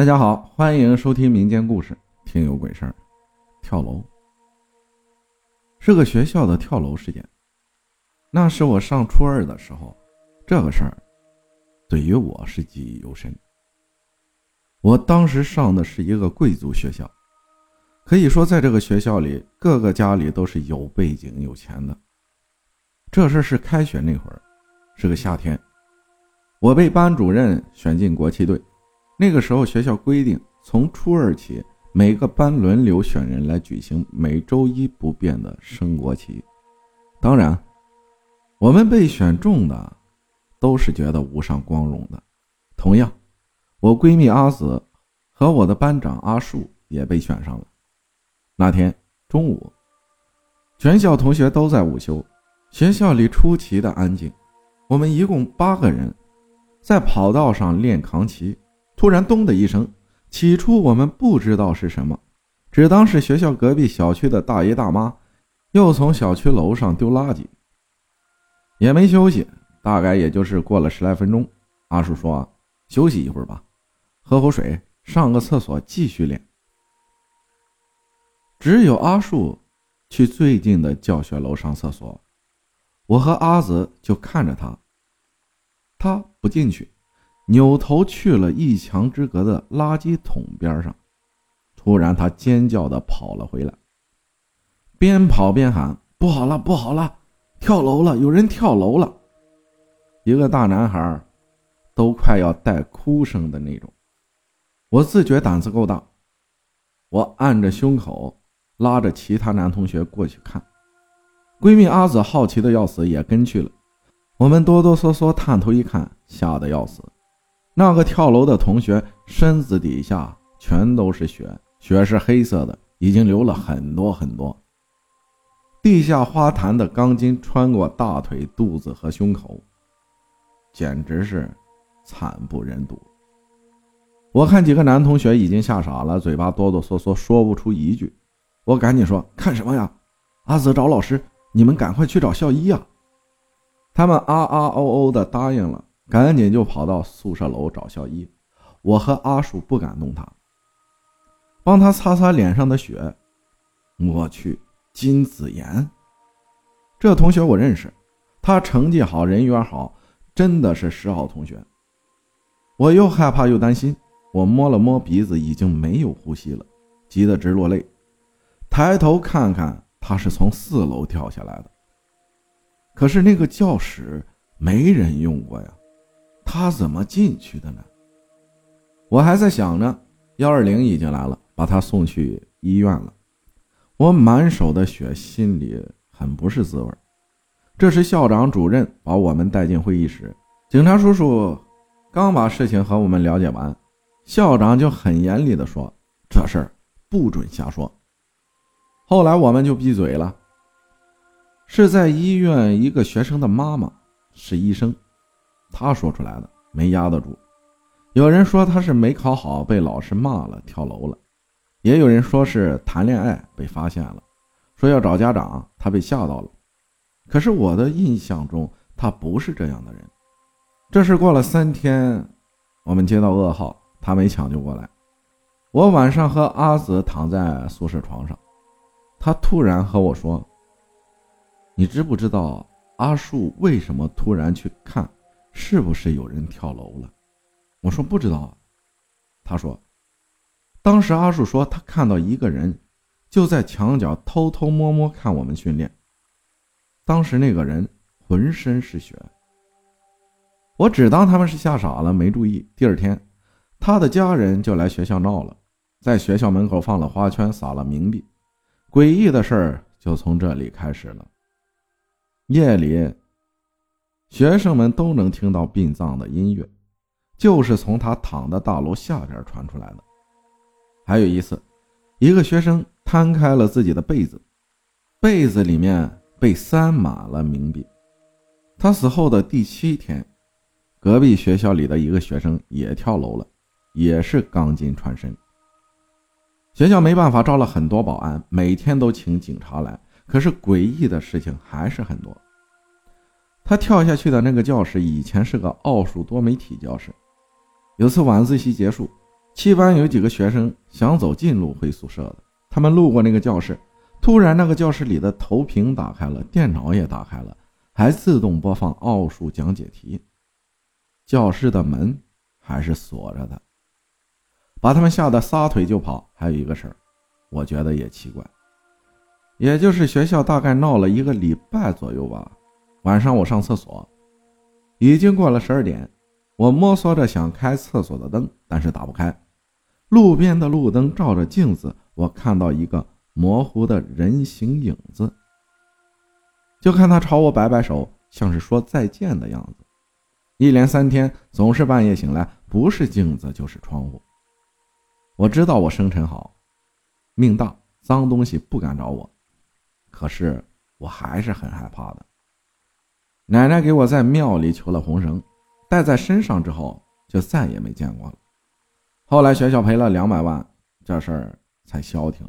大家好，欢迎收听民间故事《听有鬼事儿》。跳楼是个学校的跳楼事件。那是我上初二的时候，这个事儿对于我是记忆犹深。我当时上的是一个贵族学校，可以说在这个学校里，各个家里都是有背景、有钱的。这事是开学那会儿，是个夏天，我被班主任选进国旗队。那个时候，学校规定从初二起，每个班轮流选人来举行每周一不变的升国旗。当然，我们被选中的都是觉得无上光荣的。同样，我闺蜜阿紫和我的班长阿树也被选上了。那天中午，全校同学都在午休，学校里出奇的安静。我们一共八个人，在跑道上练扛旗。突然，咚的一声，起初我们不知道是什么，只当是学校隔壁小区的大爷大妈又从小区楼上丢垃圾。也没休息，大概也就是过了十来分钟。阿树说：“休息一会儿吧，喝口水，上个厕所，继续练。”只有阿树去最近的教学楼上厕所，我和阿泽就看着他，他不进去。扭头去了一墙之隔的垃圾桶边上，突然他尖叫的跑了回来，边跑边喊：“不好了，不好了，跳楼了！有人跳楼了！”一个大男孩，都快要带哭声的那种。我自觉胆子够大，我按着胸口，拉着其他男同学过去看。闺蜜阿紫好奇的要死，也跟去了。我们哆哆嗦嗦探头一看，吓得要死。那个跳楼的同学身子底下全都是血，血是黑色的，已经流了很多很多。地下花坛的钢筋穿过大腿、肚子和胸口，简直是惨不忍睹。我看几个男同学已经吓傻了，嘴巴哆哆嗦嗦说不出一句。我赶紧说：“看什么呀？阿泽找老师，你们赶快去找校医呀！”他们啊啊哦哦的答应了。赶紧就跑到宿舍楼找校医，我和阿树不敢动他，帮他擦擦脸上的血。我去，金子妍，这同学我认识，他成绩好，人缘好，真的是十好同学。我又害怕又担心，我摸了摸鼻子，已经没有呼吸了，急得直落泪。抬头看看，他是从四楼跳下来的，可是那个教室没人用过呀。他怎么进去的呢？我还在想着，幺二零已经来了，把他送去医院了。我满手的血，心里很不是滋味。这时，校长、主任把我们带进会议室。警察叔叔刚把事情和我们了解完，校长就很严厉地说：“这事儿不准瞎说。”后来我们就闭嘴了。是在医院一个学生的妈妈是医生。他说出来的没压得住，有人说他是没考好被老师骂了跳楼了，也有人说是谈恋爱被发现了，说要找家长，他被吓到了。可是我的印象中他不是这样的人。这事过了三天，我们接到噩耗，他没抢救过来。我晚上和阿紫躺在宿舍床上，他突然和我说：“你知不知道阿树为什么突然去看？”是不是有人跳楼了？我说不知道啊。他说，当时阿树说他看到一个人就在墙角偷偷摸摸看我们训练。当时那个人浑身是血。我只当他们是吓傻了，没注意。第二天，他的家人就来学校闹了，在学校门口放了花圈，撒了冥币。诡异的事儿就从这里开始了。夜里。学生们都能听到殡葬的音乐，就是从他躺的大楼下边传出来的。还有一次，一个学生摊开了自己的被子，被子里面被塞满了冥币。他死后的第七天，隔壁学校里的一个学生也跳楼了，也是钢筋穿身。学校没办法，招了很多保安，每天都请警察来，可是诡异的事情还是很多。他跳下去的那个教室以前是个奥数多媒体教室。有次晚自习结束，七班有几个学生想走近路回宿舍的，他们路过那个教室，突然那个教室里的投屏打开了，电脑也打开了，还自动播放奥数讲解题。教室的门还是锁着的，把他们吓得撒腿就跑。还有一个事儿，我觉得也奇怪，也就是学校大概闹了一个礼拜左右吧。晚上我上厕所，已经过了十二点，我摸索着想开厕所的灯，但是打不开。路边的路灯照着镜子，我看到一个模糊的人形影子，就看他朝我摆摆手，像是说再见的样子。一连三天，总是半夜醒来，不是镜子就是窗户。我知道我生辰好，命大，脏东西不敢找我，可是我还是很害怕的。奶奶给我在庙里求了红绳，戴在身上之后就再也没见过了。后来学校赔了两百万，这事儿才消停。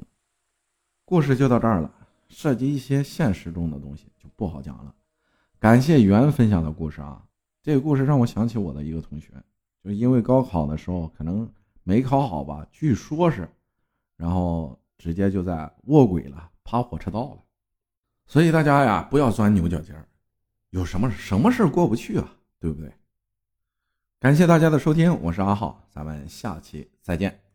故事就到这儿了，涉及一些现实中的东西就不好讲了。感谢袁分享的故事啊。这个故事让我想起我的一个同学，就因为高考的时候可能没考好吧，据说是，然后直接就在卧轨了，爬火车道了。所以大家呀，不要钻牛角尖儿，有什么什么事过不去啊，对不对？感谢大家的收听，我是阿浩，咱们下期再见。